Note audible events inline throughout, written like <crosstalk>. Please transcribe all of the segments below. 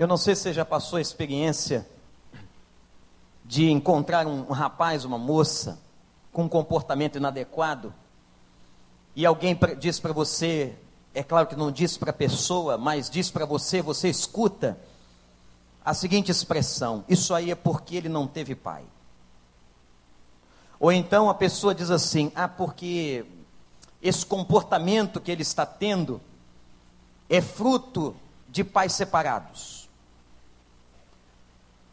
Eu não sei se você já passou a experiência de encontrar um, rapaz, uma moça, com um comportamento inadequado, e alguém diz para você, é claro que não diz para a pessoa, mas diz para você, você escuta a seguinte expressão: Isso aí é porque ele não teve pai. Ou então a pessoa diz assim: Ah, porque esse comportamento que ele está tendo é fruto de pais separados.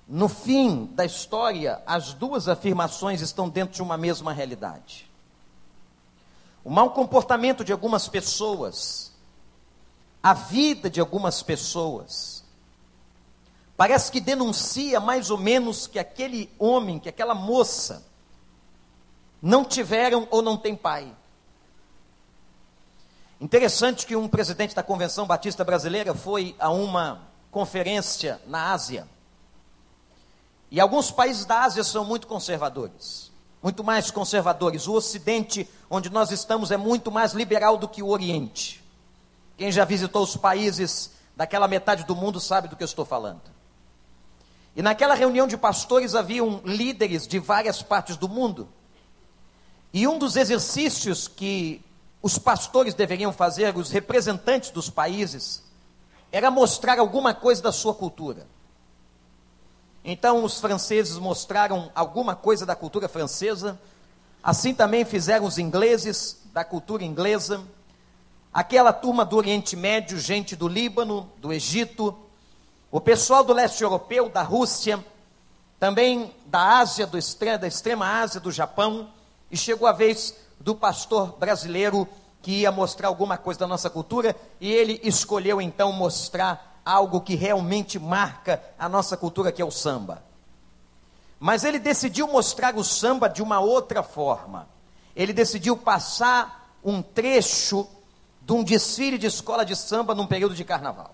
No fim da história, as duas afirmações estão dentro de uma mesma realidade. O mau comportamento de algumas pessoas, a vida de algumas pessoas, parece que denuncia mais ou menos que aquele homem, que aquela moça, não tiveram ou não têm pai. Interessante que um presidente da Convenção Batista Brasileira foi a uma conferência na Ásia e alguns países da Ásia são muito conservadores, muito mais conservadores. O Ocidente, onde nós estamos, é muito mais liberal do que o Oriente. Quem já visitou os países daquela metade do mundo sabe do que eu estou falando. E naquela reunião de pastores haviam líderes de várias partes do mundo. E um dos exercícios que os pastores deveriam fazer, os representantes dos países, era mostrar alguma coisa da sua cultura. Então os franceses mostraram alguma coisa da cultura francesa, assim também fizeram os ingleses da cultura inglesa, aquela turma do Oriente Médio, gente do Líbano, do Egito, o pessoal do leste europeu, da Rússia, também da Ásia, do extrema, da extrema Ásia, do Japão, e chegou a vez do pastor brasileiro que ia mostrar alguma coisa da nossa cultura, e ele escolheu então mostrar algo que realmente marca a nossa cultura, que é o samba. Mas ele decidiu mostrar o samba de uma outra forma. Ele decidiu passar um trecho de um desfile de escola de samba num período de carnaval,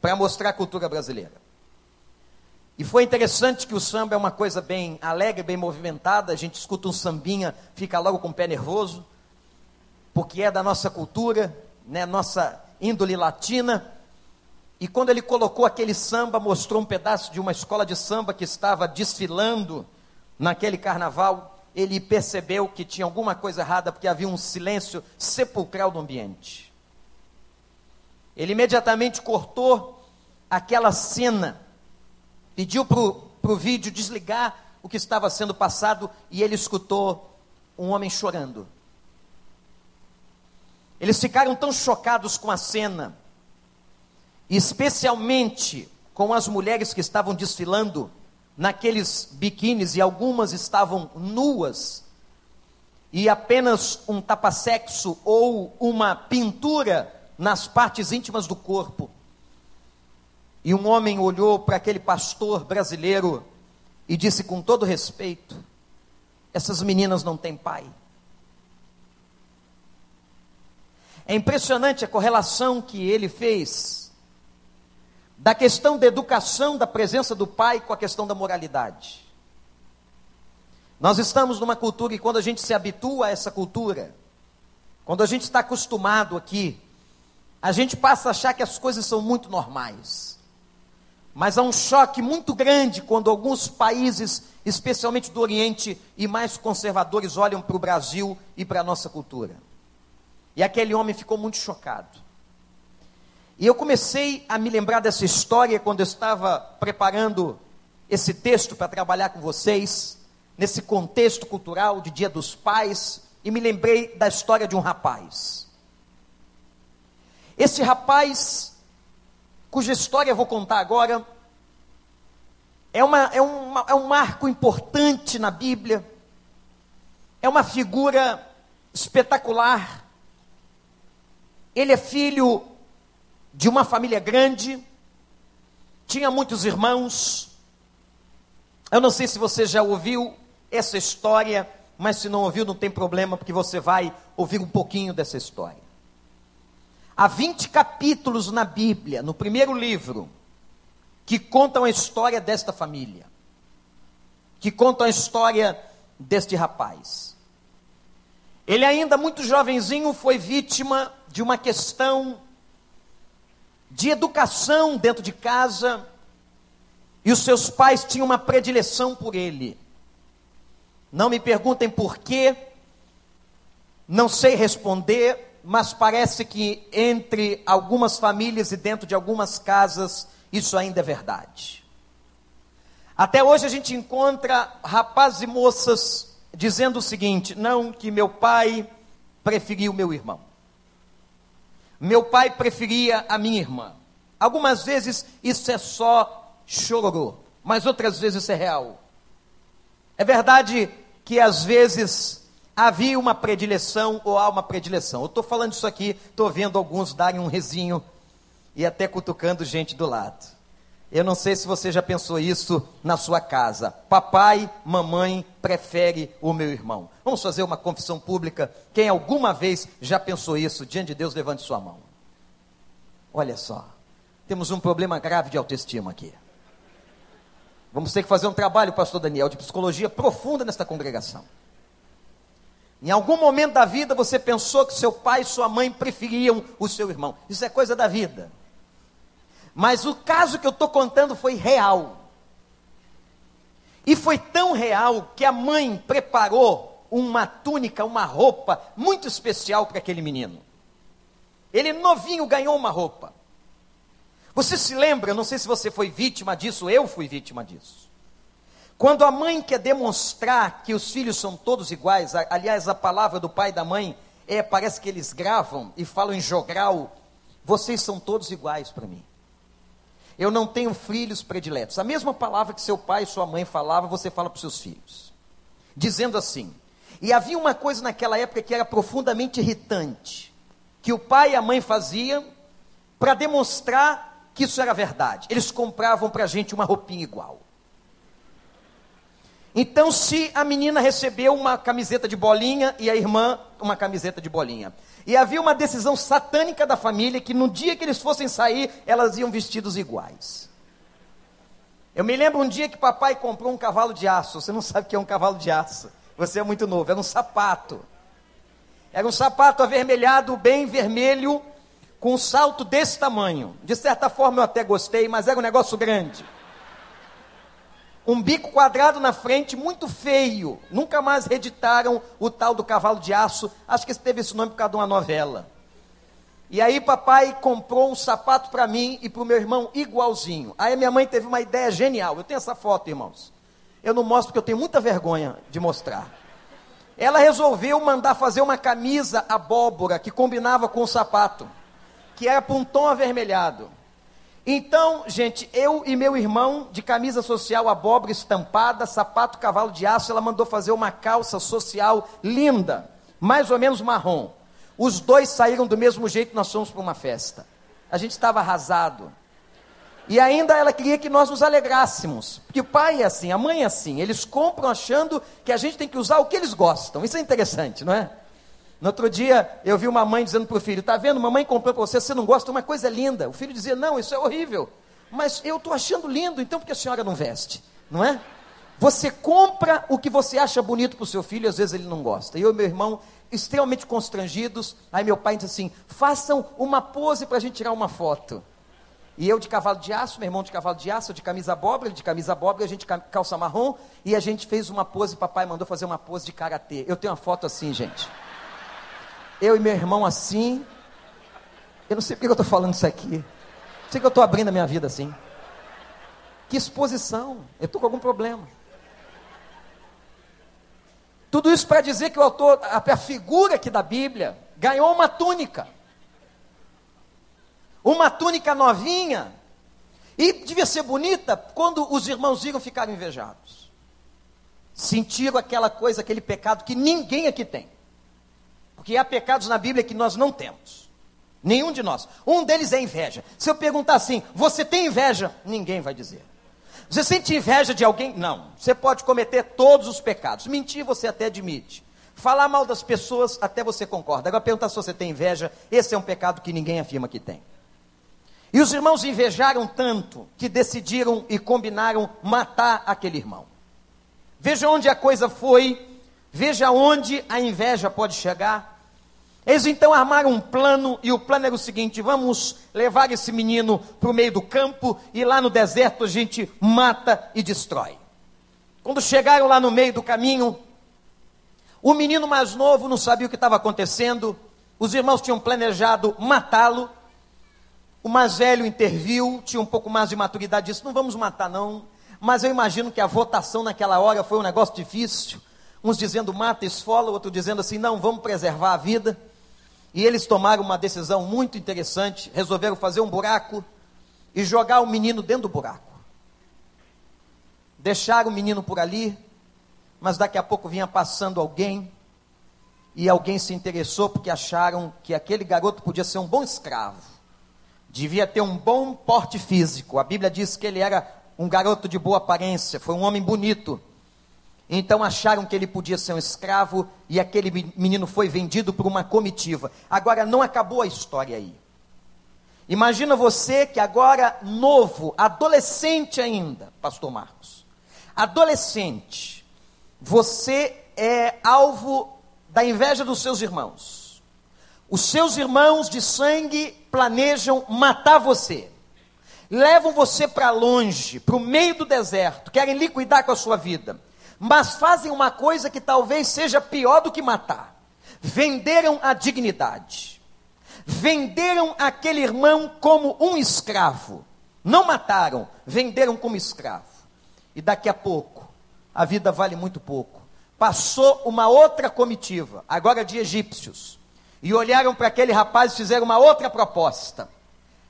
para mostrar a cultura brasileira. E foi interessante que o samba é uma coisa bem alegre, bem movimentada. A gente escuta um sambinha, fica logo com o pé nervoso, porque é da nossa cultura, né, nossa índole latina. E quando ele colocou aquele samba, mostrou um pedaço de uma escola de samba que estava desfilando naquele carnaval, ele percebeu que tinha alguma coisa errada, porque havia um silêncio sepulcral no ambiente. Ele imediatamente cortou aquela cena, pediu para o vídeo desligar o que estava sendo passado e ele escutou um homem chorando. Eles ficaram tão chocados com a cena especialmente com as mulheres que estavam desfilando naqueles biquínis e algumas estavam nuas e apenas um tapa-sexo ou uma pintura nas partes íntimas do corpo. E um homem olhou para aquele pastor brasileiro e disse com todo respeito: essas meninas não têm pai. É impressionante a correlação que ele fez da questão da educação, da presença do pai com a questão da moralidade. Nós estamos numa cultura e quando a gente se habitua a essa cultura, quando a gente está acostumado aqui, a gente passa a achar que as coisas são muito normais. Mas há um choque muito grande quando alguns países, especialmente do Oriente e mais conservadores, olham para o Brasil e para a nossa cultura. E aquele homem ficou muito chocado. E eu comecei a me lembrar dessa história quando eu estava preparando esse texto para trabalhar com vocês, nesse contexto cultural de Dia dos Pais, e me lembrei da história de um rapaz. Esse rapaz, cuja história eu vou contar agora, é, uma, é, uma, é um marco importante na Bíblia, é uma figura espetacular. Ele é filho de uma família grande, tinha muitos irmãos. Eu não sei se você já ouviu essa história, mas se não ouviu, não tem problema, porque você vai ouvir um pouquinho dessa história. Há 20 capítulos na Bíblia, no primeiro livro, que contam a história desta família, que contam a história deste rapaz. Ele, ainda muito jovenzinho, foi vítima de uma questão de educação dentro de casa, e os seus pais tinham uma predileção por ele. Não me perguntem por quê, não sei responder, mas parece que entre algumas famílias e dentro de algumas casas isso ainda é verdade. Até hoje a gente encontra rapazes e moças dizendo o seguinte: não, que meu pai preferia o meu irmão. Meu pai preferia a minha irmã. Algumas vezes isso é só chororô, mas outras vezes isso é real. É verdade que às vezes havia uma predileção ou há uma predileção. Eu estou falando isso aqui, estou vendo alguns darem um rezinho e até cutucando gente do lado. Eu não sei se você já pensou isso na sua casa. Papai, mamãe prefere o meu irmão. Vamos fazer uma confissão pública. Quem alguma vez já pensou isso diante de Deus, levante sua mão. Olha só, temos um problema grave de autoestima aqui. Vamos ter que fazer um trabalho, pastor Daniel, de psicologia profunda nesta congregação. Em algum momento da vida você pensou que seu pai e sua mãe preferiam o seu irmão. Isso é coisa da vida. Mas o caso que eu estou contando foi real. E foi tão real que a mãe preparou uma túnica, uma roupa muito especial para aquele menino. Ele novinho ganhou uma roupa. Você se lembra, não sei se você foi vítima disso, eu fui vítima disso. Quando a mãe quer demonstrar que os filhos são todos iguais, aliás, a palavra do pai e da mãe é, parece que eles gravam e falam em jogral, vocês são todos iguais para mim. Eu não tenho filhos prediletos. A mesma palavra que seu pai e sua mãe falavam, você fala para os seus filhos. Dizendo assim. E havia uma coisa naquela época que era profundamente irritante, que o pai e a mãe faziam para demonstrar que isso era verdade. Eles compravam para a gente uma roupinha igual. Então, se a menina recebeu uma camiseta de bolinha e a irmã uma camiseta de bolinha, e havia uma decisão satânica da família que no dia que eles fossem sair, elas iam vestidos iguais. Eu me lembro um dia que papai comprou um cavalo de aço. Você não sabe o que é um cavalo de aço. Você é muito novo. Era um sapato. Era um sapato avermelhado, bem vermelho, com um salto desse tamanho. De certa forma eu até gostei, mas era um negócio grande um bico quadrado na frente, muito feio. Nunca mais reeditaram o tal do cavalo de aço. Acho que teve esse nome por causa de uma novela. E aí papai comprou um sapato para mim e para o meu irmão igualzinho. Aí minha mãe teve uma ideia genial. Eu tenho essa foto, irmãos. Eu não mostro porque eu tenho muita vergonha de mostrar. Ela resolveu mandar fazer uma camisa abóbora que combinava com o sapato, que era para um tom avermelhado. Então, gente, eu e meu irmão, de camisa social abóbora estampada, sapato cavalo de aço, ela mandou fazer uma calça social linda, mais ou menos marrom. Os dois saíram do mesmo jeito, nós fomos para uma festa. A gente estava arrasado. E ainda ela queria que nós nos alegrássemos. Porque o pai é assim, a mãe é assim. Eles compram achando que a gente tem que usar o que eles gostam. Isso é interessante, não é? No outro dia, eu vi uma mãe dizendo para o filho: Está vendo, mamãe comprou para você, você não gosta, uma coisa linda. O filho dizia: Não, isso é horrível. Mas eu estou achando lindo, então por que a senhora não veste? Não é? Você compra o que você acha bonito para o seu filho, às vezes ele não gosta. Eu e meu irmão, extremamente constrangidos, aí meu pai disse assim: façam uma pose para a gente tirar uma foto. E eu de cavalo de aço, meu irmão de cavalo de aço, de camisa abóbora, de camisa abóbora, a gente calça marrom, e a gente fez uma pose, papai mandou fazer uma pose de karatê. Eu tenho uma foto assim, gente eu e meu irmão assim. Eu não sei porque eu estou falando isso aqui. Não sei que eu estou abrindo a minha vida assim. Que exposição. Eu estou com algum problema. Tudo isso para dizer que o autor, a, a figura aqui da Bíblia, ganhou uma túnica. Uma túnica novinha. E devia ser bonita quando os irmãos viram ficaram invejados. Sentiram aquela coisa, aquele pecado que ninguém aqui tem. Porque há pecados na Bíblia que nós não temos. Nenhum de nós. Um deles é inveja. Se eu perguntar assim, você tem inveja? Ninguém vai dizer. Você sente inveja de alguém? Não. Você pode cometer todos os pecados. Mentir, você até admite. Falar mal das pessoas, até você concorda. Agora, perguntar se você tem inveja, esse é um pecado que ninguém afirma que tem. E os irmãos invejaram tanto que decidiram e combinaram matar aquele irmão. Veja onde a coisa foi, veja onde a inveja pode chegar. Eles então armaram um plano, e o plano era o seguinte: vamos levar esse menino para o meio do campo, e lá no deserto a gente mata e destrói. Quando chegaram lá no meio do caminho, o menino mais novo não sabia o que estava acontecendo, os irmãos tinham planejado matá-lo, o mais velho interviu, tinha um pouco mais de maturidade, disse: Não vamos matar, não. Mas eu imagino que a votação naquela hora foi um negócio difícil. Uns dizendo mata, esfola, outro dizendo assim: Não, vamos preservar a vida. E eles tomaram uma decisão muito interessante. Resolveram fazer um buraco e jogar o menino dentro do buraco. Deixaram o menino por ali, mas daqui a pouco vinha passando alguém. E alguém se interessou porque acharam que aquele garoto podia ser um bom escravo devia ter um bom porte físico. A Bíblia diz que ele era um garoto de boa aparência, foi um homem bonito. Então acharam que ele podia ser um escravo e aquele menino foi vendido por uma comitiva. Agora não acabou a história aí. Imagina você que agora novo, adolescente ainda, pastor Marcos. Adolescente, você é alvo da inveja dos seus irmãos. Os seus irmãos de sangue planejam matar você. Levam você para longe, para o meio do deserto, querem liquidar com a sua vida. Mas fazem uma coisa que talvez seja pior do que matar: venderam a dignidade. Venderam aquele irmão como um escravo. Não mataram, venderam como escravo. E daqui a pouco, a vida vale muito pouco. Passou uma outra comitiva, agora de egípcios e olharam para aquele rapaz e fizeram uma outra proposta.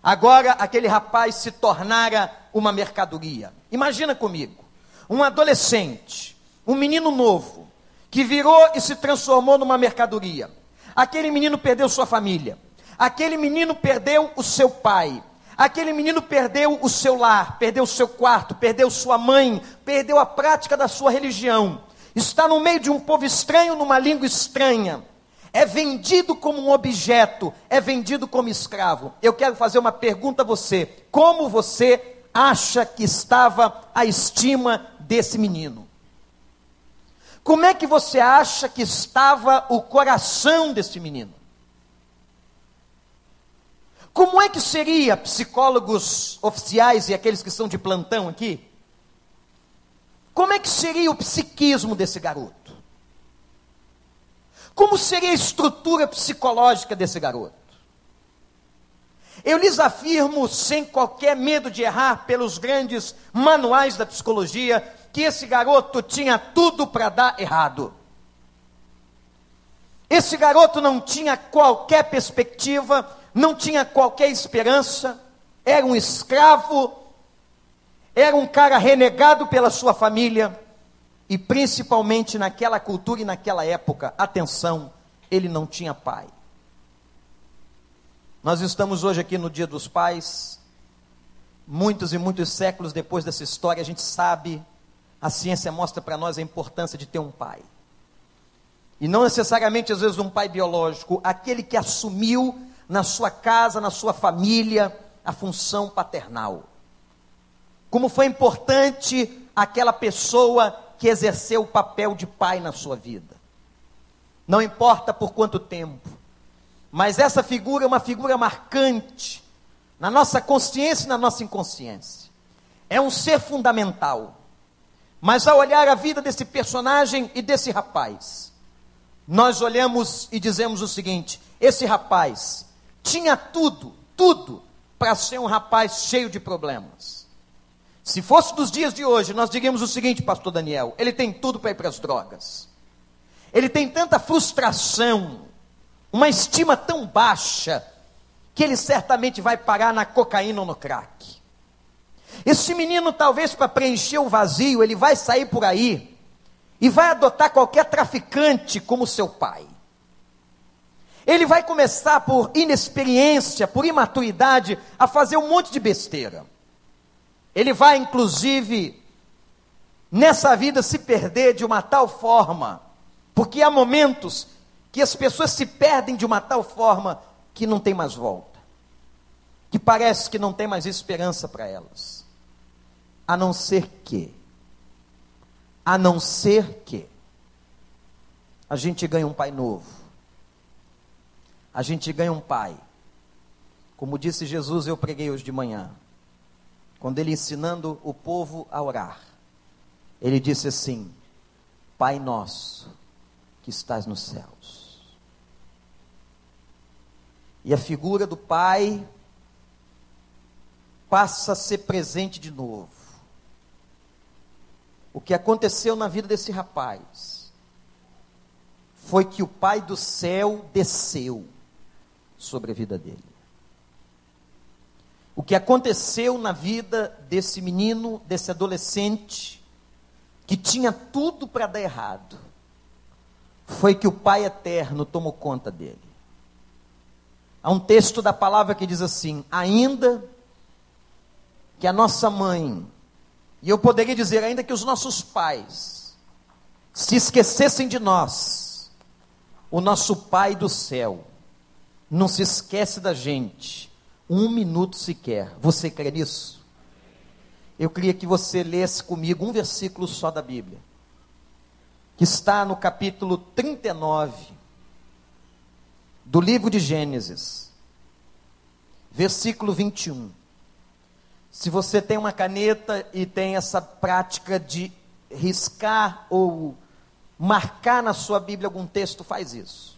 Agora aquele rapaz se tornara uma mercadoria. Imagina comigo, um adolescente, um menino novo, que virou e se transformou numa mercadoria. Aquele menino perdeu sua família. Aquele menino perdeu o seu pai. Aquele menino perdeu o seu lar, perdeu o seu quarto, perdeu sua mãe, perdeu a prática da sua religião. Está no meio de um povo estranho, numa língua estranha é vendido como um objeto, é vendido como escravo. Eu quero fazer uma pergunta a você: como você acha que estava a estima desse menino? Como é que você acha que estava o coração desse menino? Como é que seria, psicólogos oficiais e aqueles que são de plantão aqui? Como é que seria o psiquismo desse garoto? Como seria a estrutura psicológica desse garoto? Eu lhes afirmo, sem qualquer medo de errar, pelos grandes manuais da psicologia, que esse garoto tinha tudo para dar errado. Esse garoto não tinha qualquer perspectiva, não tinha qualquer esperança, era um escravo, era um cara renegado pela sua família, e principalmente naquela cultura e naquela época, atenção, ele não tinha pai. Nós estamos hoje aqui no Dia dos Pais, muitos e muitos séculos depois dessa história, a gente sabe, a ciência mostra para nós a importância de ter um pai. E não necessariamente, às vezes, um pai biológico, aquele que assumiu na sua casa, na sua família, a função paternal. Como foi importante aquela pessoa que exerceu o papel de pai na sua vida. Não importa por quanto tempo, mas essa figura é uma figura marcante na nossa consciência e na nossa inconsciência. É um ser fundamental. Mas ao olhar a vida desse personagem e desse rapaz, nós olhamos e dizemos o seguinte: esse rapaz tinha tudo, tudo, para ser um rapaz cheio de problemas. Se fosse dos dias de hoje, nós diríamos o seguinte, pastor Daniel: ele tem tudo para ir para as drogas. Ele tem tanta frustração, uma estima tão baixa, que ele certamente vai parar na cocaína ou no crack. Esse menino, talvez para preencher o vazio, ele vai sair por aí e vai adotar qualquer traficante como seu pai. Ele vai começar por inexperiência, por imaturidade, a fazer um monte de besteira. Ele vai, inclusive, nessa vida se perder de uma tal forma, porque há momentos que as pessoas se perdem de uma tal forma que não tem mais volta, que parece que não tem mais esperança para elas, a não ser que, a não ser que, a gente ganha um pai novo, a gente ganha um pai. Como disse Jesus, eu preguei hoje de manhã. Quando ele ensinando o povo a orar, ele disse assim: Pai nosso que estás nos céus. E a figura do pai passa a ser presente de novo. O que aconteceu na vida desse rapaz foi que o Pai do céu desceu sobre a vida dele. O que aconteceu na vida desse menino, desse adolescente, que tinha tudo para dar errado, foi que o Pai eterno tomou conta dele. Há um texto da palavra que diz assim: ainda que a nossa mãe, e eu poderia dizer ainda que os nossos pais, se esquecessem de nós, o nosso Pai do céu não se esquece da gente um minuto sequer. Você crê nisso? Eu queria que você lesse comigo um versículo só da Bíblia, que está no capítulo 39 do livro de Gênesis, versículo 21. Se você tem uma caneta e tem essa prática de riscar ou marcar na sua Bíblia algum texto, faz isso.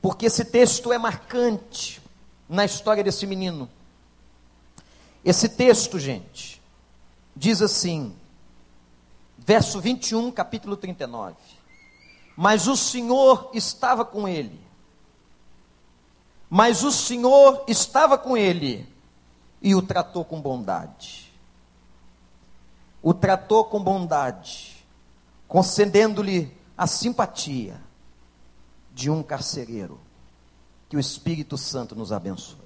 Porque esse texto é marcante na história desse menino. Esse texto, gente, diz assim, verso 21, capítulo 39. Mas o Senhor estava com ele. Mas o Senhor estava com ele e o tratou com bondade. O tratou com bondade, concedendo-lhe a simpatia de um carcereiro. Que o Espírito Santo nos abençoe.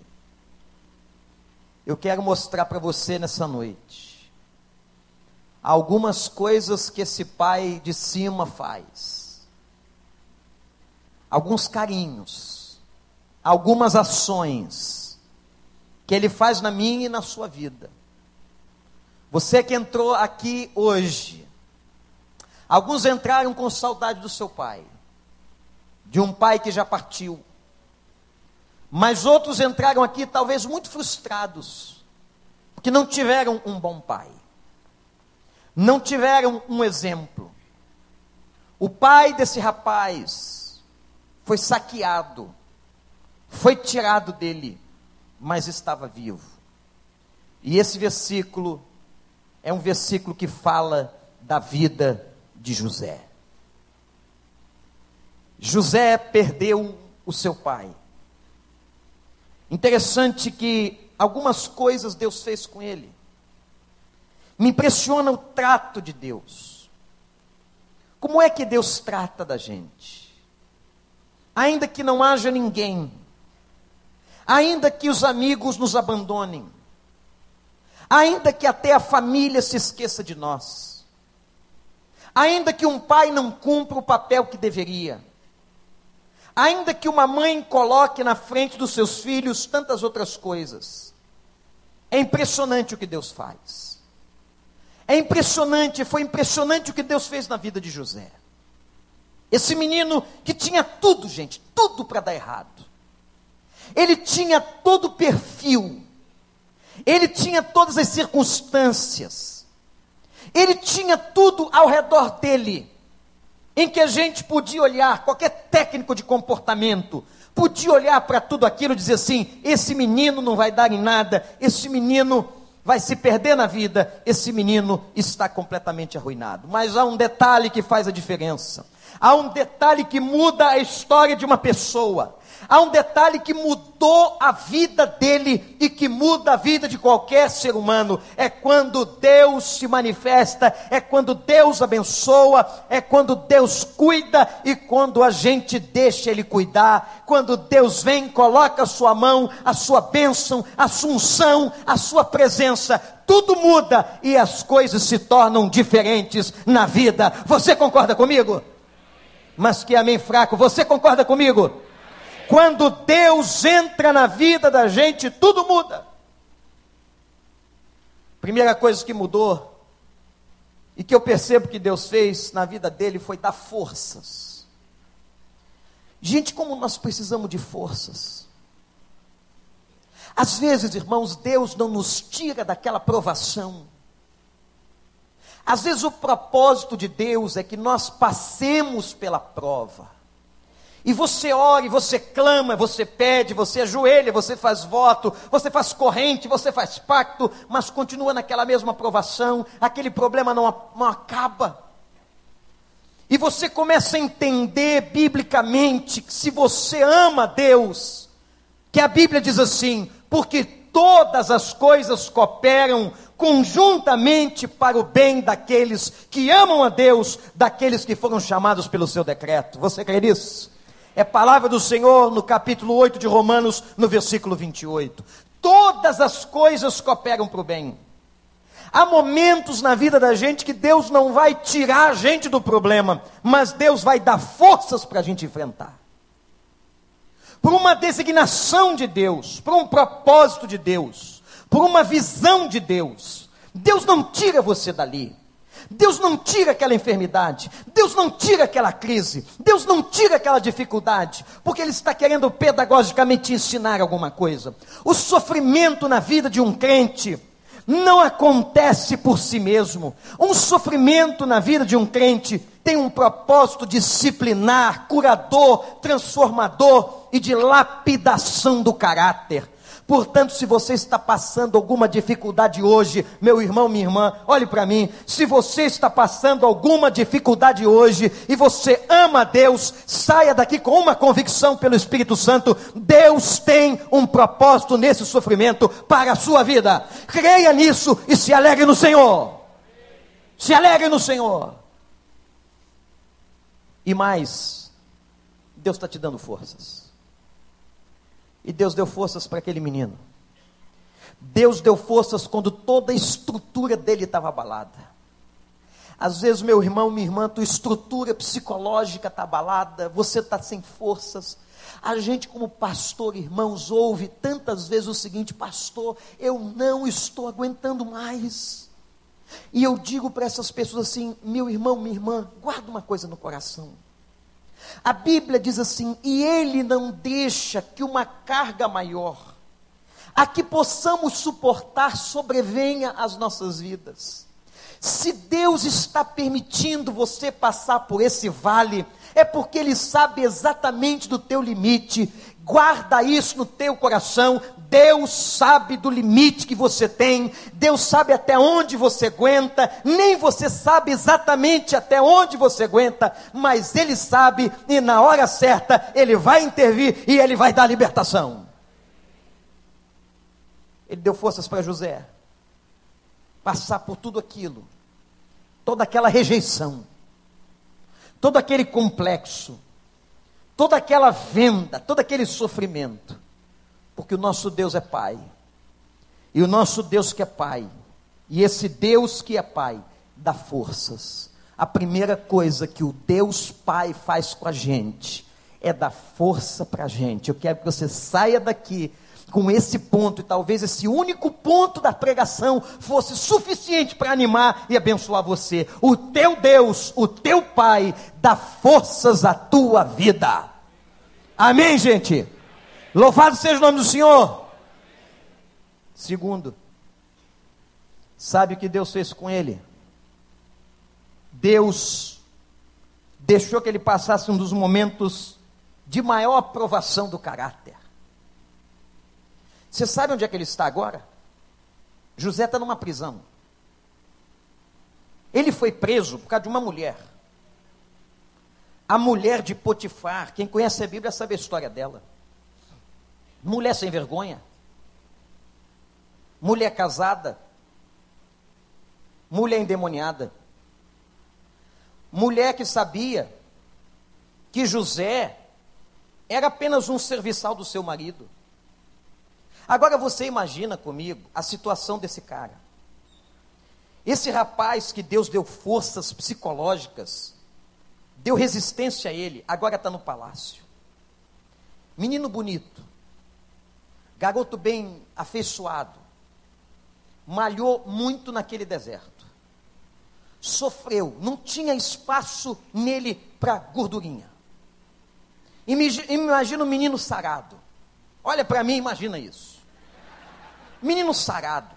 Eu quero mostrar para você nessa noite algumas coisas que esse pai de cima faz. Alguns carinhos, algumas ações que Ele faz na minha e na sua vida. Você que entrou aqui hoje, alguns entraram com saudade do seu pai, de um pai que já partiu, mas outros entraram aqui talvez muito frustrados, porque não tiveram um bom pai, não tiveram um exemplo. O pai desse rapaz foi saqueado, foi tirado dele mas estava vivo. E esse versículo é um versículo que fala da vida de José. José perdeu o seu pai. Interessante que algumas coisas Deus fez com ele. Me impressiona o trato de Deus. Como é que Deus trata da gente? Ainda que não haja ninguém ainda que os amigos nos abandonem, ainda que até a família se esqueça de nós, ainda que um pai não cumpra o papel que deveria, ainda que uma mãe coloque na frente dos seus filhos tantas outras coisas, é impressionante o que Deus faz. É impressionante, foi impressionante o que Deus fez na vida de José. Esse menino que tinha tudo, gente, tudo para dar errado. Ele tinha todo o perfil, ele tinha todas as circunstâncias, ele tinha tudo ao redor dele, em que a gente podia olhar, qualquer técnico de comportamento, podia olhar para tudo aquilo e dizer assim: esse menino não vai dar em nada, esse menino vai se perder na vida, esse menino está completamente arruinado. Mas há um detalhe que faz a diferença. Há um detalhe que muda a história de uma pessoa. Há um detalhe que mudou a vida dele e que muda a vida de qualquer ser humano. É quando Deus se manifesta, é quando Deus abençoa, é quando Deus cuida e quando a gente deixa Ele cuidar. Quando Deus vem, coloca a sua mão, a sua bênção, a sua unção, a sua presença. Tudo muda e as coisas se tornam diferentes na vida. Você concorda comigo? Mas que amém fraco, você concorda comigo? Quando Deus entra na vida da gente, tudo muda. Primeira coisa que mudou, e que eu percebo que Deus fez na vida dele, foi dar forças. Gente, como nós precisamos de forças. Às vezes, irmãos, Deus não nos tira daquela provação. Às vezes, o propósito de Deus é que nós passemos pela prova. E você ora, e você clama, você pede, você ajoelha, você faz voto, você faz corrente, você faz pacto, mas continua naquela mesma aprovação, aquele problema não, não acaba. E você começa a entender biblicamente que se você ama Deus, que a Bíblia diz assim, porque todas as coisas cooperam conjuntamente para o bem daqueles que amam a Deus, daqueles que foram chamados pelo seu decreto. Você crê nisso? É palavra do Senhor no capítulo 8 de Romanos, no versículo 28. Todas as coisas cooperam para o bem. Há momentos na vida da gente que Deus não vai tirar a gente do problema, mas Deus vai dar forças para a gente enfrentar. Por uma designação de Deus, por um propósito de Deus, por uma visão de Deus. Deus não tira você dali. Deus não tira aquela enfermidade, Deus não tira aquela crise, Deus não tira aquela dificuldade, porque Ele está querendo pedagogicamente ensinar alguma coisa. O sofrimento na vida de um crente não acontece por si mesmo. Um sofrimento na vida de um crente tem um propósito disciplinar, curador, transformador e de lapidação do caráter. Portanto, se você está passando alguma dificuldade hoje, meu irmão, minha irmã, olhe para mim. Se você está passando alguma dificuldade hoje e você ama Deus, saia daqui com uma convicção pelo Espírito Santo: Deus tem um propósito nesse sofrimento para a sua vida. Creia nisso e se alegre no Senhor. Se alegre no Senhor. E mais, Deus está te dando forças. E Deus deu forças para aquele menino. Deus deu forças quando toda a estrutura dele estava abalada. Às vezes, meu irmão, minha irmã, tua estrutura psicológica está abalada, você está sem forças. A gente, como pastor, irmãos, ouve tantas vezes o seguinte: Pastor, eu não estou aguentando mais. E eu digo para essas pessoas assim: Meu irmão, minha irmã, guarda uma coisa no coração. A Bíblia diz assim: e Ele não deixa que uma carga maior, a que possamos suportar, sobrevenha às nossas vidas. Se Deus está permitindo você passar por esse vale, é porque Ele sabe exatamente do teu limite, guarda isso no teu coração. Deus sabe do limite que você tem, Deus sabe até onde você aguenta, nem você sabe exatamente até onde você aguenta, mas Ele sabe e na hora certa Ele vai intervir e Ele vai dar libertação. Ele deu forças para José passar por tudo aquilo, toda aquela rejeição, todo aquele complexo toda aquela venda, todo aquele sofrimento, porque o nosso Deus é Pai, e o nosso Deus que é Pai, e esse Deus que é Pai, dá forças. A primeira coisa que o Deus Pai faz com a gente é dar força para a gente. Eu quero que você saia daqui com esse ponto, e talvez esse único ponto da pregação fosse suficiente para animar e abençoar você. O teu Deus, o teu Pai, dá forças à tua vida. Amém, gente? Louvado seja o nome do Senhor. Segundo, sabe o que Deus fez com ele? Deus deixou que ele passasse um dos momentos de maior aprovação do caráter. Você sabe onde é que ele está agora? José está numa prisão. Ele foi preso por causa de uma mulher a mulher de Potifar, quem conhece a Bíblia sabe a história dela. Mulher sem vergonha. Mulher casada. Mulher endemoniada. Mulher que sabia que José era apenas um serviçal do seu marido. Agora você imagina comigo a situação desse cara. Esse rapaz que Deus deu forças psicológicas, deu resistência a ele, agora está no palácio. Menino bonito, garoto bem afeiçoado, malhou muito naquele deserto, sofreu, não tinha espaço nele para gordurinha. Imagina um menino sarado. Olha para mim, imagina isso. Menino sarado.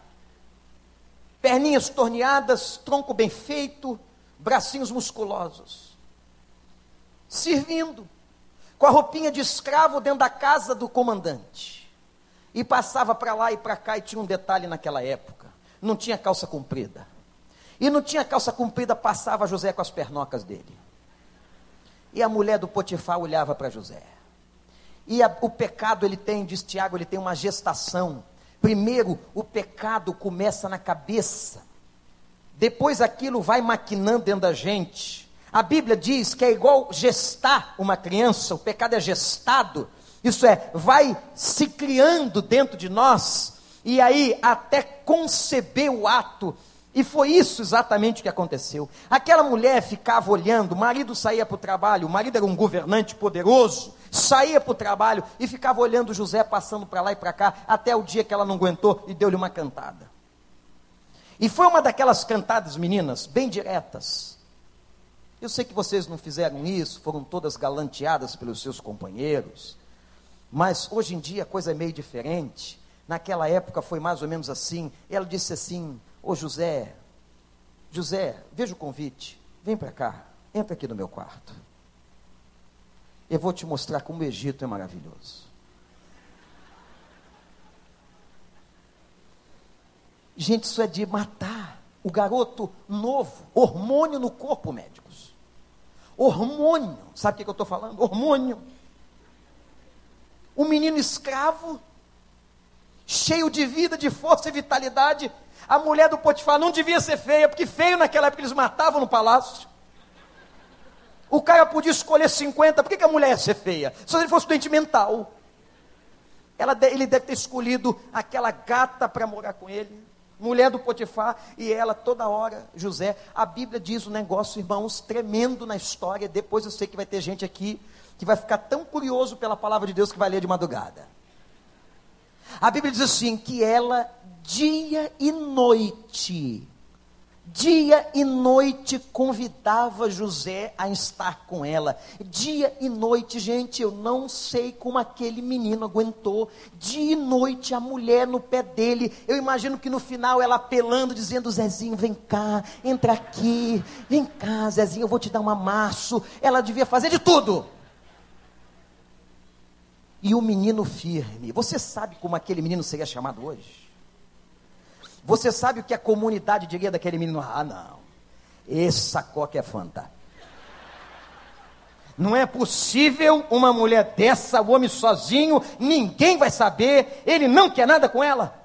Perninhas torneadas, tronco bem feito, bracinhos musculosos. Servindo, com a roupinha de escravo dentro da casa do comandante. E passava para lá e para cá, e tinha um detalhe naquela época: não tinha calça comprida. E não tinha calça comprida, passava José com as pernocas dele. E a mulher do Potifar olhava para José. E a, o pecado ele tem, diz Tiago, ele tem uma gestação. Primeiro, o pecado começa na cabeça. Depois aquilo vai maquinando dentro da gente. A Bíblia diz que é igual gestar uma criança, o pecado é gestado. Isso é, vai se criando dentro de nós, e aí até conceber o ato e foi isso exatamente o que aconteceu. Aquela mulher ficava olhando, o marido saía para o trabalho, o marido era um governante poderoso, saía para o trabalho e ficava olhando José passando para lá e para cá, até o dia que ela não aguentou e deu-lhe uma cantada. E foi uma daquelas cantadas, meninas, bem diretas. Eu sei que vocês não fizeram isso, foram todas galanteadas pelos seus companheiros, mas hoje em dia a coisa é meio diferente. Naquela época foi mais ou menos assim. Ela disse assim: Ô José, José, veja o convite, vem para cá, entra aqui no meu quarto. Eu vou te mostrar como o Egito é maravilhoso. Gente, isso é de matar o garoto novo, hormônio no corpo, médicos. Hormônio, sabe o que eu estou falando? Hormônio. O menino escravo, cheio de vida, de força e vitalidade, a mulher do Potifar não devia ser feia, porque feio naquela época eles matavam no palácio. O cara podia escolher 50, por que, que a mulher ia ser feia? Se ele fosse doente mental. Ela, ele deve ter escolhido aquela gata para morar com ele, mulher do Potifar, e ela toda hora, José. A Bíblia diz um negócio, irmãos, tremendo na história. Depois eu sei que vai ter gente aqui que vai ficar tão curioso pela palavra de Deus que vai ler de madrugada. A Bíblia diz assim: que ela dia e noite, dia e noite convidava José a estar com ela. Dia e noite, gente, eu não sei como aquele menino aguentou. Dia e noite a mulher no pé dele. Eu imagino que no final ela apelando, dizendo: Zezinho, vem cá, entra aqui, vem cá, Zezinho, eu vou te dar um amasso. Ela devia fazer de tudo e o menino firme. Você sabe como aquele menino seria chamado hoje? Você sabe o que a comunidade diria daquele menino? Ah, não. Essa coca é fanta. Não é possível uma mulher dessa, o homem sozinho, ninguém vai saber, ele não quer nada com ela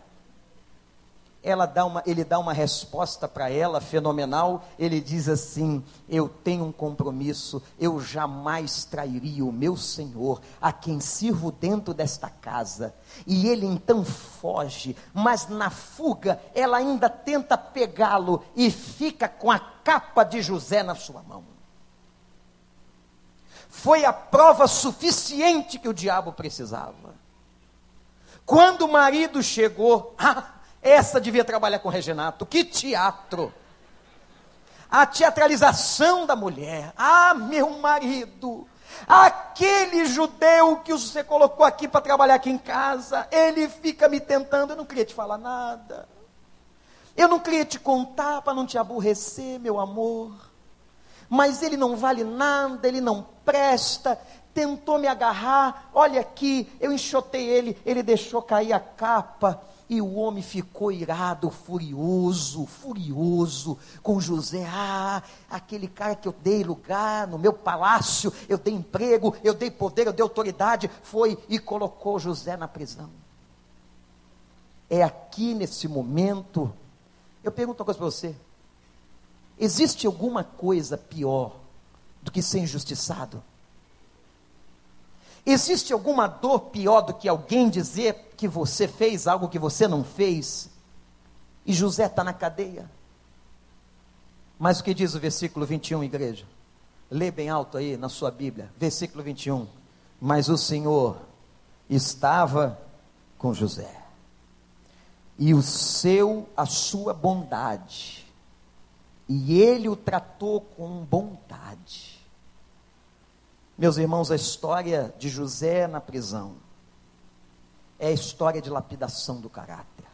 ela dá uma, ele dá uma resposta para ela fenomenal. Ele diz assim: Eu tenho um compromisso, eu jamais trairia o meu Senhor, a quem sirvo dentro desta casa. E ele então foge, mas na fuga ela ainda tenta pegá-lo e fica com a capa de José na sua mão. Foi a prova suficiente que o diabo precisava. Quando o marido chegou, ah, <laughs> essa devia trabalhar com Regenato. Que teatro! A teatralização da mulher. Ah, meu marido, aquele judeu que você colocou aqui para trabalhar aqui em casa, ele fica me tentando. Eu não queria te falar nada. Eu não queria te contar para não te aborrecer, meu amor. Mas ele não vale nada, ele não presta. Tentou me agarrar. Olha aqui, eu enxotei ele, ele deixou cair a capa. E o homem ficou irado, furioso, furioso com José. Ah, aquele cara que eu dei lugar no meu palácio, eu dei emprego, eu dei poder, eu dei autoridade, foi e colocou José na prisão. É aqui nesse momento, eu pergunto uma coisa para você: existe alguma coisa pior do que ser injustiçado? Existe alguma dor pior do que alguém dizer que você fez algo que você não fez? E José está na cadeia. Mas o que diz o versículo 21, igreja? Lê bem alto aí na sua Bíblia, versículo 21. Mas o Senhor estava com José. E o seu, a sua bondade. E ele o tratou com bondade Meus irmãos, a história de José na prisão é a história de lapidação do caráter.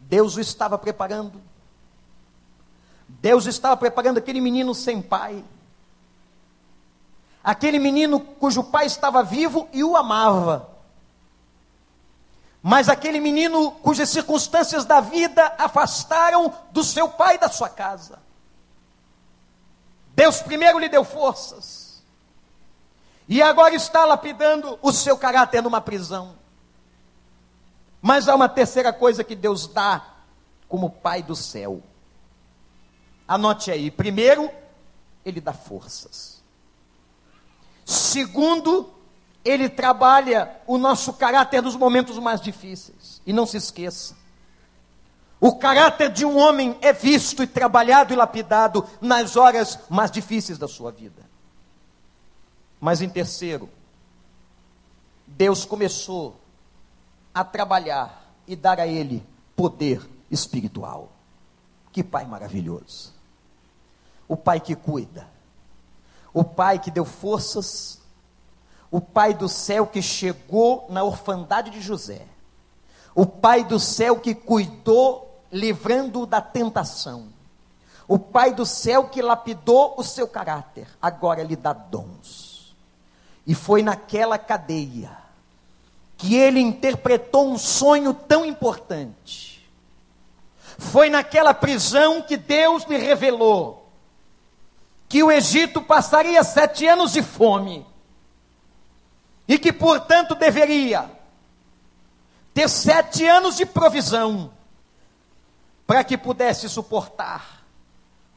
Deus o estava preparando. Deus estava preparando aquele menino sem pai. Aquele menino cujo pai estava vivo e o amava. Mas aquele menino cujas circunstâncias da vida afastaram do seu pai e da sua casa. Deus primeiro lhe deu forças. E agora está lapidando o seu caráter numa prisão. Mas há uma terceira coisa que Deus dá como Pai do céu. Anote aí. Primeiro, Ele dá forças. Segundo, ele trabalha o nosso caráter nos momentos mais difíceis. E não se esqueça: o caráter de um homem é visto e trabalhado e lapidado nas horas mais difíceis da sua vida. Mas em terceiro, Deus começou a trabalhar e dar a ele poder espiritual. Que pai maravilhoso! O pai que cuida, o pai que deu forças o Pai do céu que chegou na orfandade de José, o Pai do céu que cuidou, livrando-o da tentação, o Pai do céu que lapidou o seu caráter, agora lhe dá dons. E foi naquela cadeia que ele interpretou um sonho tão importante. Foi naquela prisão que Deus lhe revelou que o Egito passaria sete anos de fome e que, portanto, deveria ter sete anos de provisão para que pudesse suportar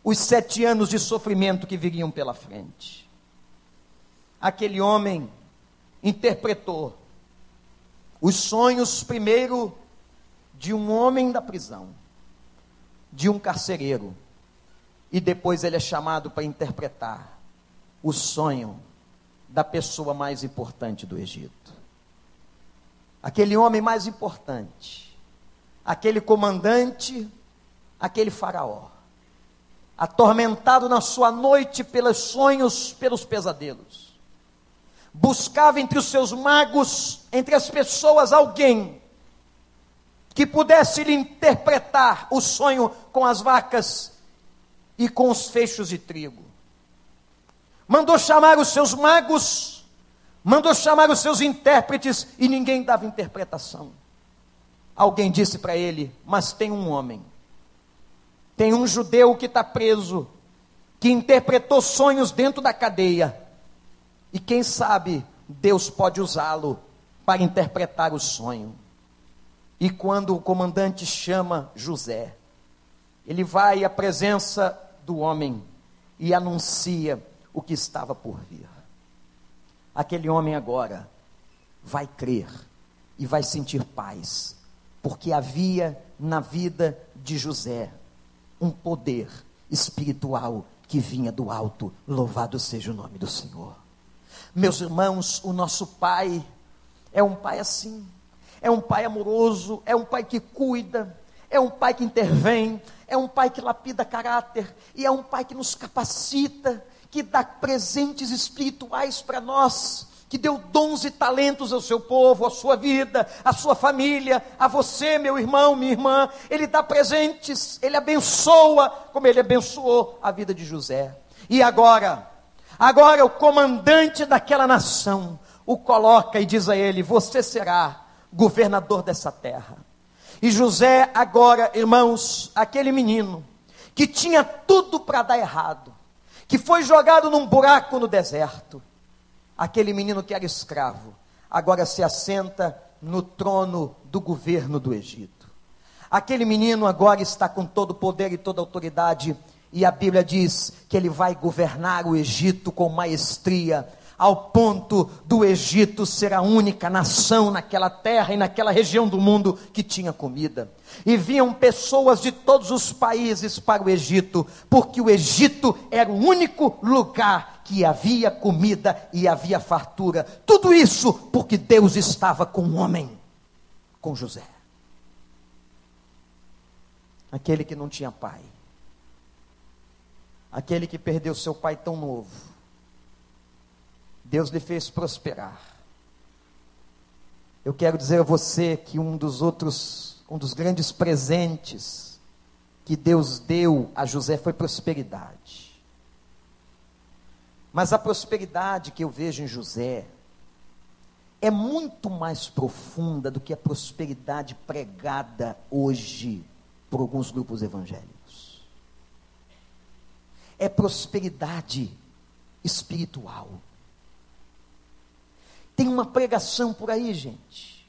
os sete anos de sofrimento que viriam pela frente. Aquele homem interpretou os sonhos, primeiro, de um homem da prisão, de um carcereiro, e depois ele é chamado para interpretar o sonho da pessoa mais importante do Egito. Aquele homem mais importante, aquele comandante, aquele faraó, atormentado na sua noite pelos sonhos, pelos pesadelos. Buscava entre os seus magos, entre as pessoas, alguém que pudesse lhe interpretar o sonho com as vacas e com os fechos de trigo. Mandou chamar os seus magos, mandou chamar os seus intérpretes e ninguém dava interpretação. Alguém disse para ele: Mas tem um homem, tem um judeu que está preso, que interpretou sonhos dentro da cadeia, e quem sabe Deus pode usá-lo para interpretar o sonho. E quando o comandante chama José, ele vai à presença do homem e anuncia o que estava por vir. Aquele homem agora vai crer e vai sentir paz, porque havia na vida de José um poder espiritual que vinha do alto. Louvado seja o nome do Senhor. Meus irmãos, o nosso Pai é um Pai assim, é um Pai amoroso, é um Pai que cuida, é um Pai que intervém, é um Pai que lapida caráter, e é um Pai que nos capacita, que dá presentes espirituais para nós, que deu dons e talentos ao seu povo, à sua vida, à sua família, a você, meu irmão, minha irmã. Ele dá presentes, ele abençoa, como ele abençoou a vida de José. E agora, agora o comandante daquela nação o coloca e diz a ele: Você será governador dessa terra. E José, agora, irmãos, aquele menino que tinha tudo para dar errado, que foi jogado num buraco no deserto. Aquele menino que era escravo, agora se assenta no trono do governo do Egito. Aquele menino agora está com todo o poder e toda a autoridade, e a Bíblia diz que ele vai governar o Egito com maestria, ao ponto do Egito ser a única nação naquela terra e naquela região do mundo que tinha comida. E vinham pessoas de todos os países para o Egito, porque o Egito era o único lugar que havia comida e havia fartura. Tudo isso porque Deus estava com o homem, com José. Aquele que não tinha pai. Aquele que perdeu seu pai tão novo Deus lhe fez prosperar. Eu quero dizer a você que um dos outros, um dos grandes presentes que Deus deu a José foi prosperidade. Mas a prosperidade que eu vejo em José é muito mais profunda do que a prosperidade pregada hoje por alguns grupos evangélicos. É prosperidade espiritual. Tem uma pregação por aí, gente,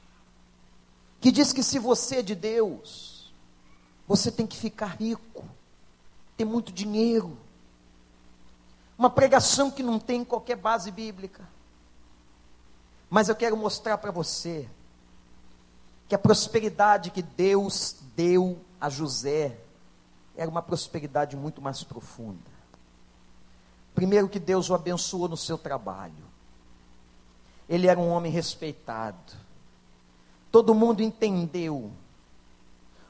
que diz que se você é de Deus, você tem que ficar rico, ter muito dinheiro. Uma pregação que não tem qualquer base bíblica. Mas eu quero mostrar para você que a prosperidade que Deus deu a José era uma prosperidade muito mais profunda. Primeiro, que Deus o abençoou no seu trabalho. Ele era um homem respeitado. Todo mundo entendeu.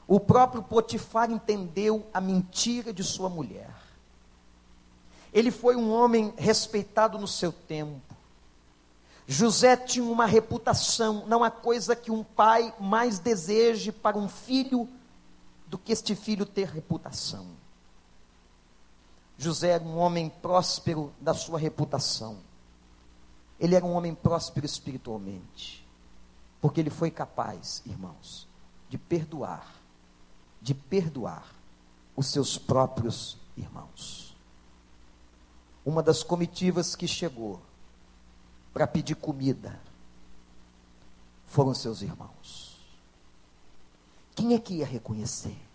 O próprio Potifar entendeu a mentira de sua mulher. Ele foi um homem respeitado no seu tempo. José tinha uma reputação, não há coisa que um pai mais deseje para um filho do que este filho ter reputação. José era um homem próspero da sua reputação. Ele era um homem próspero espiritualmente. Porque ele foi capaz, irmãos, de perdoar, de perdoar os seus próprios irmãos. Uma das comitivas que chegou para pedir comida foram seus irmãos. Quem é que ia reconhecer?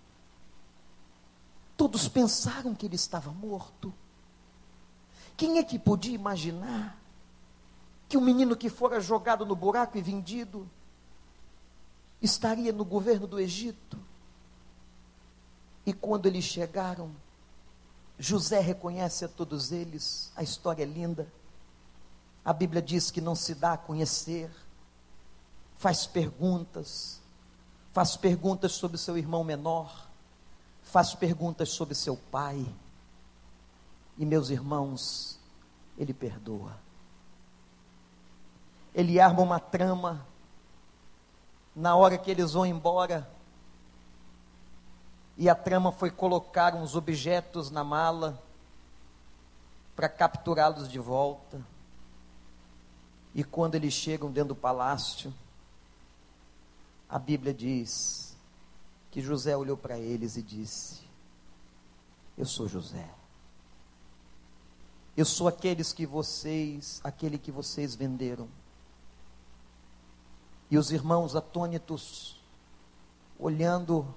Todos pensaram que ele estava morto. Quem é que podia imaginar que o menino que fora jogado no buraco e vendido estaria no governo do Egito? E quando eles chegaram, José reconhece a todos eles, a história é linda. A Bíblia diz que não se dá a conhecer, faz perguntas, faz perguntas sobre seu irmão menor, faz perguntas sobre seu pai. E meus irmãos, ele perdoa. Ele arma uma trama na hora que eles vão embora. E a trama foi colocar uns objetos na mala para capturá-los de volta. E quando eles chegam dentro do palácio, a Bíblia diz que José olhou para eles e disse: Eu sou José. Eu sou aqueles que vocês, aquele que vocês venderam. E os irmãos atônitos, olhando,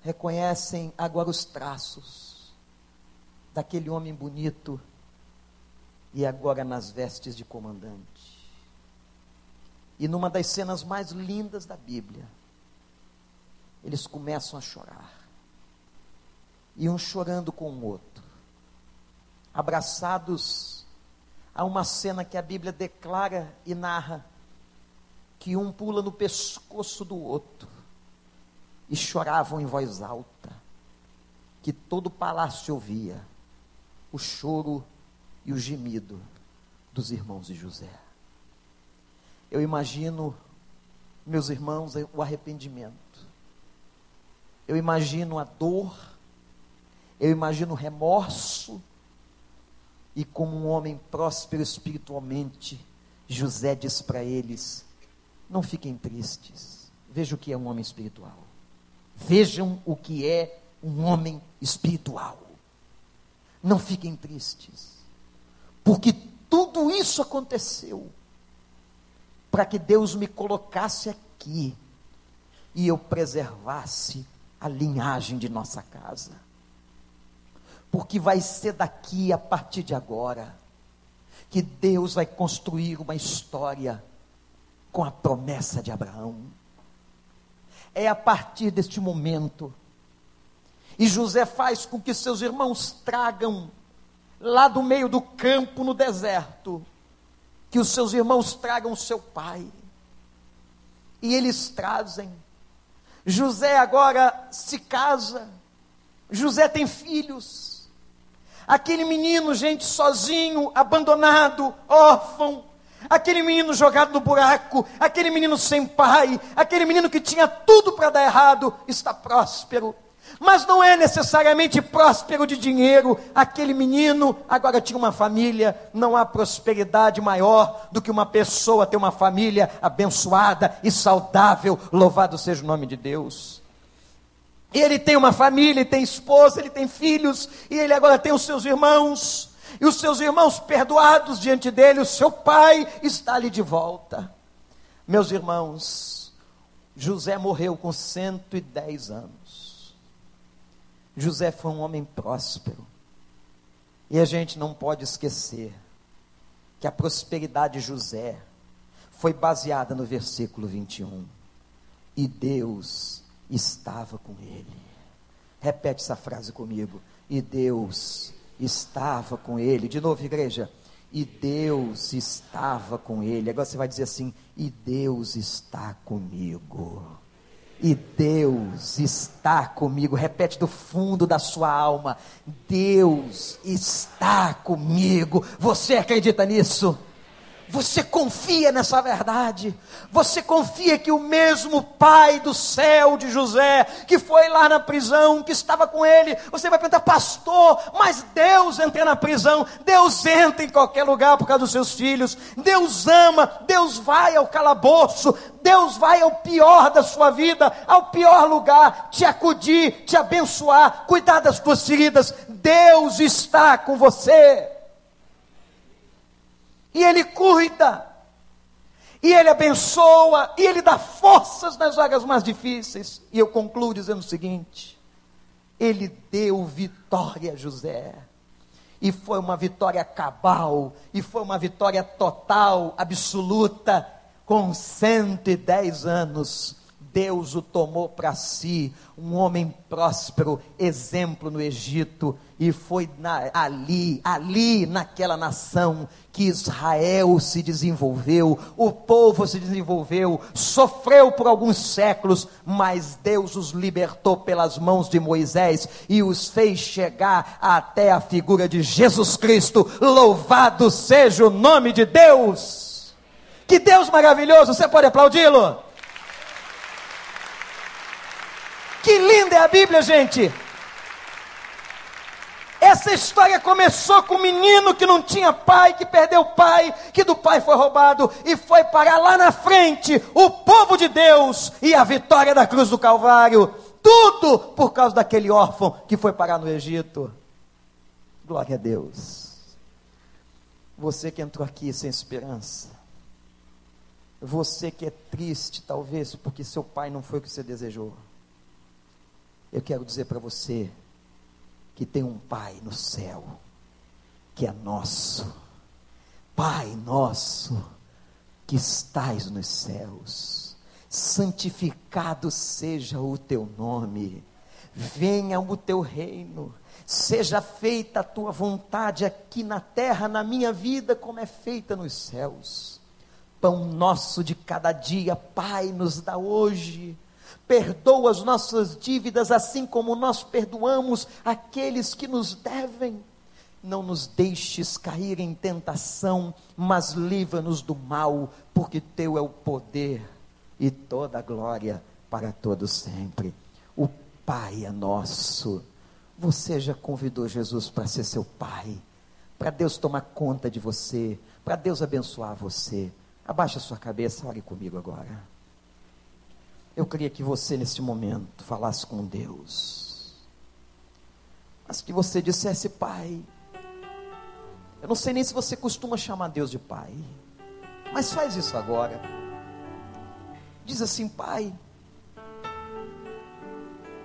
reconhecem agora os traços daquele homem bonito e agora nas vestes de comandante. E numa das cenas mais lindas da Bíblia, eles começam a chorar. E um chorando com o outro, abraçados a uma cena que a Bíblia declara e narra que um pula no pescoço do outro e choravam em voz alta, que todo o palácio ouvia o choro e o gemido dos irmãos de José. Eu imagino, meus irmãos, o arrependimento. Eu imagino a dor. Eu imagino o remorso. E como um homem próspero espiritualmente, José diz para eles: não fiquem tristes. Vejam o que é um homem espiritual. Vejam o que é um homem espiritual. Não fiquem tristes. Porque tudo isso aconteceu para que Deus me colocasse aqui e eu preservasse a linhagem de nossa casa. Porque vai ser daqui, a partir de agora, que Deus vai construir uma história com a promessa de Abraão. É a partir deste momento. E José faz com que seus irmãos tragam lá do meio do campo no deserto, que os seus irmãos tragam seu pai. E eles trazem. José agora se casa. José tem filhos. Aquele menino, gente, sozinho, abandonado, órfão, aquele menino jogado no buraco, aquele menino sem pai, aquele menino que tinha tudo para dar errado, está próspero. Mas não é necessariamente próspero de dinheiro. Aquele menino agora tinha uma família. Não há prosperidade maior do que uma pessoa ter uma família abençoada e saudável. Louvado seja o nome de Deus. Ele tem uma família, ele tem esposa, ele tem filhos, e ele agora tem os seus irmãos, e os seus irmãos perdoados diante dele, o seu pai está ali de volta. Meus irmãos, José morreu com 110 anos. José foi um homem próspero. E a gente não pode esquecer que a prosperidade de José foi baseada no versículo 21. E Deus estava com ele. Repete essa frase comigo. E Deus estava com ele. De novo, igreja. E Deus estava com ele. Agora você vai dizer assim: E Deus está comigo. E Deus está comigo. Repete do fundo da sua alma: Deus está comigo. Você acredita nisso? Você confia nessa verdade? Você confia que o mesmo Pai do céu de José, que foi lá na prisão, que estava com ele, você vai perguntar, pastor, mas Deus entra na prisão, Deus entra em qualquer lugar por causa dos seus filhos, Deus ama, Deus vai ao calabouço, Deus vai ao pior da sua vida, ao pior lugar, te acudir, te abençoar, cuidar das tuas feridas, Deus está com você e Ele cuida, e Ele abençoa, e Ele dá forças nas vagas mais difíceis. E eu concluo dizendo o seguinte: Ele deu vitória a José. E foi uma vitória cabal, e foi uma vitória total, absoluta, com 110 anos. Deus o tomou para si, um homem próspero, exemplo no Egito, e foi na, ali, ali naquela nação que Israel se desenvolveu, o povo se desenvolveu, sofreu por alguns séculos, mas Deus os libertou pelas mãos de Moisés e os fez chegar até a figura de Jesus Cristo. Louvado seja o nome de Deus! Que Deus maravilhoso! Você pode aplaudi-lo? Que linda é a Bíblia, gente! Essa história começou com um menino que não tinha pai, que perdeu o pai, que do pai foi roubado e foi parar lá na frente o povo de Deus e a vitória da cruz do Calvário. Tudo por causa daquele órfão que foi parar no Egito. Glória a Deus. Você que entrou aqui sem esperança. Você que é triste, talvez, porque seu pai não foi o que você desejou. Eu quero dizer para você que tem um Pai no céu, que é nosso. Pai nosso, que estais nos céus, santificado seja o teu nome, venha o teu reino, seja feita a tua vontade aqui na terra, na minha vida, como é feita nos céus. Pão nosso de cada dia, Pai, nos dá hoje perdoa as nossas dívidas, assim como nós perdoamos aqueles que nos devem. Não nos deixes cair em tentação, mas livra-nos do mal, porque teu é o poder e toda a glória para todos sempre. O Pai é nosso. Você já convidou Jesus para ser seu Pai, para Deus tomar conta de você, para Deus abençoar você. Abaixa sua cabeça, ore comigo agora. Eu queria que você, neste momento, falasse com Deus. Mas que você dissesse, Pai. Eu não sei nem se você costuma chamar Deus de Pai. Mas faz isso agora. Diz assim, Pai.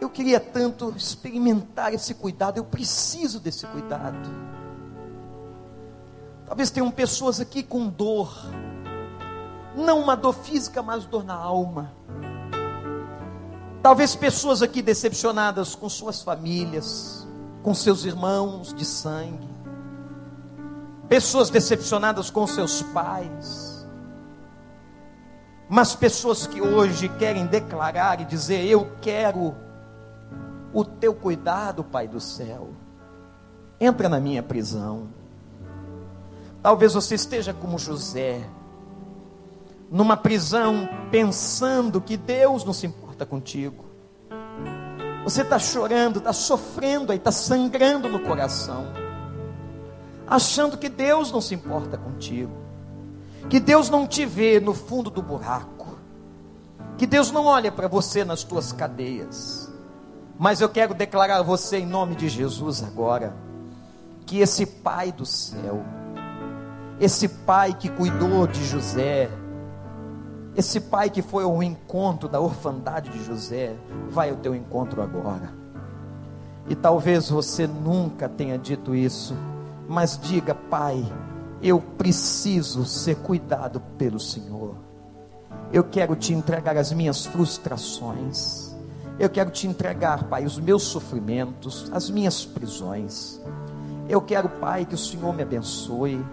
Eu queria tanto experimentar esse cuidado. Eu preciso desse cuidado. Talvez tenham pessoas aqui com dor. Não uma dor física, mas dor na alma Talvez pessoas aqui decepcionadas com suas famílias, com seus irmãos de sangue, pessoas decepcionadas com seus pais, mas pessoas que hoje querem declarar e dizer: Eu quero o teu cuidado, Pai do céu. entra na minha prisão. Talvez você esteja como José, numa prisão, pensando que Deus não se importa contigo. Você está chorando, está sofrendo aí, está sangrando no coração, achando que Deus não se importa contigo, que Deus não te vê no fundo do buraco, que Deus não olha para você nas tuas cadeias. Mas eu quero declarar a você em nome de Jesus agora, que esse Pai do céu, esse Pai que cuidou de José, esse pai que foi ao encontro da orfandade de José, vai ao teu encontro agora. E talvez você nunca tenha dito isso, mas diga, Pai, eu preciso ser cuidado pelo Senhor. Eu quero te entregar as minhas frustrações. Eu quero te entregar, Pai, os meus sofrimentos, as minhas prisões. Eu quero, Pai, que o Senhor me abençoe.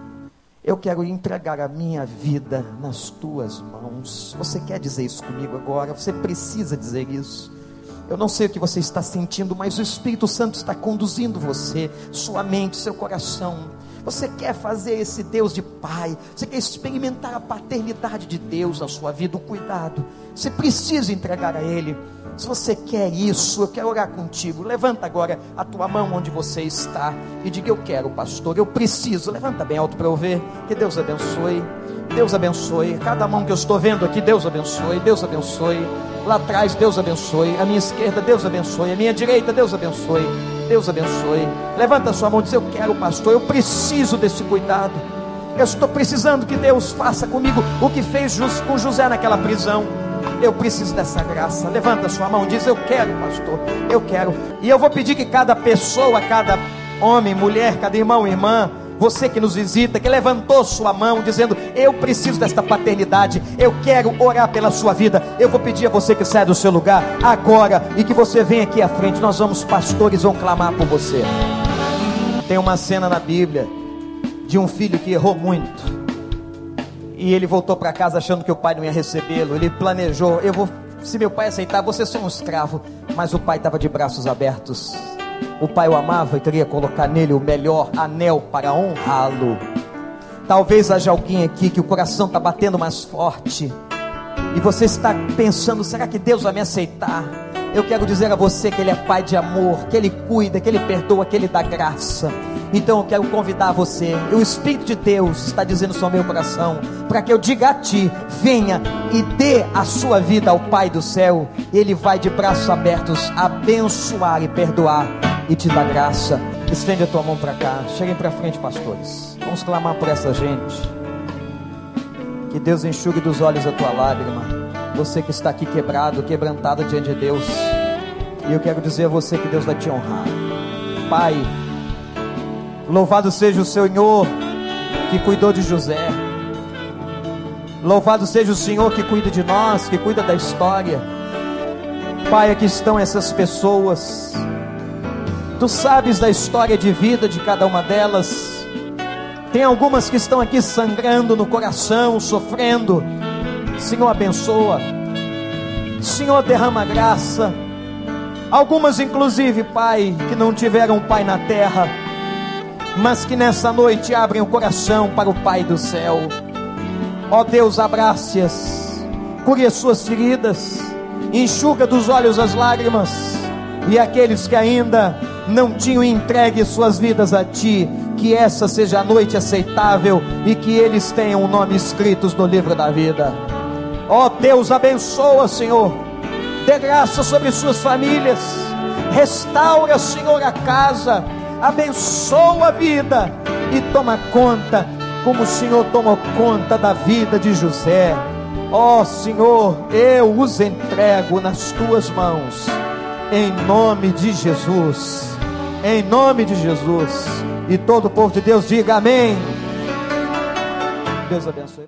Eu quero entregar a minha vida nas tuas mãos. Você quer dizer isso comigo agora? Você precisa dizer isso. Eu não sei o que você está sentindo, mas o Espírito Santo está conduzindo você, sua mente, seu coração. Você quer fazer esse Deus de Pai, você quer experimentar a paternidade de Deus na sua vida, o cuidado. Você precisa entregar a Ele. Se você quer isso, eu quero orar contigo. Levanta agora a tua mão onde você está e diga: Eu quero, pastor, eu preciso. Levanta bem alto para eu ver. Que Deus abençoe. Deus abençoe. Cada mão que eu estou vendo aqui, Deus abençoe. Deus abençoe. Lá atrás, Deus abençoe. A minha esquerda, Deus abençoe. A minha direita, Deus abençoe. Deus abençoe. Levanta a sua mão e diz: Eu quero, pastor, eu preciso desse cuidado. Eu estou precisando que Deus faça comigo o que fez com José naquela prisão. Eu preciso dessa graça. Levanta sua mão diz: Eu quero, pastor. Eu quero. E eu vou pedir que cada pessoa, cada homem, mulher, cada irmão, irmã, você que nos visita, que levantou sua mão dizendo: Eu preciso desta paternidade, eu quero orar pela sua vida. Eu vou pedir a você que saia do seu lugar agora e que você venha aqui à frente. Nós vamos, pastores, vão clamar por você. Tem uma cena na Bíblia de um filho que errou muito e ele voltou para casa achando que o pai não ia recebê-lo. Ele planejou: eu vou, se meu pai aceitar, você é só um escravo. Mas o pai estava de braços abertos. O pai o amava e queria colocar nele o melhor anel para honrá-lo. Talvez haja alguém aqui que o coração está batendo mais forte. E você está pensando: será que Deus vai me aceitar? Eu quero dizer a você que Ele é Pai de amor, que Ele cuida, que Ele perdoa, que Ele dá graça. Então eu quero convidar você. O Espírito de Deus está dizendo sobre meu coração para que eu diga a ti: venha e dê a sua vida ao Pai do céu. Ele vai de braços abertos abençoar e perdoar e te dar graça. Estende a tua mão para cá. Cheguem para frente, pastores. Vamos clamar por essa gente. Que Deus enxugue dos olhos a tua lágrima. Você que está aqui quebrado, quebrantado diante de Deus. E eu quero dizer a você que Deus vai te honrar. Pai, Louvado seja o Senhor que cuidou de José. Louvado seja o Senhor que cuida de nós, que cuida da história. Pai, aqui estão essas pessoas. Tu sabes da história de vida de cada uma delas. Tem algumas que estão aqui sangrando no coração, sofrendo. Senhor, abençoa. Senhor, derrama graça. Algumas, inclusive, Pai, que não tiveram pai na terra mas que nessa noite abrem o coração para o Pai do céu. Ó Deus, abrace-as, cure as suas feridas, enxuga dos olhos as lágrimas, e aqueles que ainda não tinham entregue suas vidas a Ti, que essa seja a noite aceitável e que eles tenham o nome escritos no livro da vida. Ó Deus, abençoa, Senhor, dê graça sobre suas famílias, restaura, Senhor, a casa abençoa a vida e toma conta, como o Senhor tomou conta da vida de José. Ó oh, Senhor, eu os entrego nas tuas mãos, em nome de Jesus. Em nome de Jesus. E todo o povo de Deus diga amém. Deus abençoe.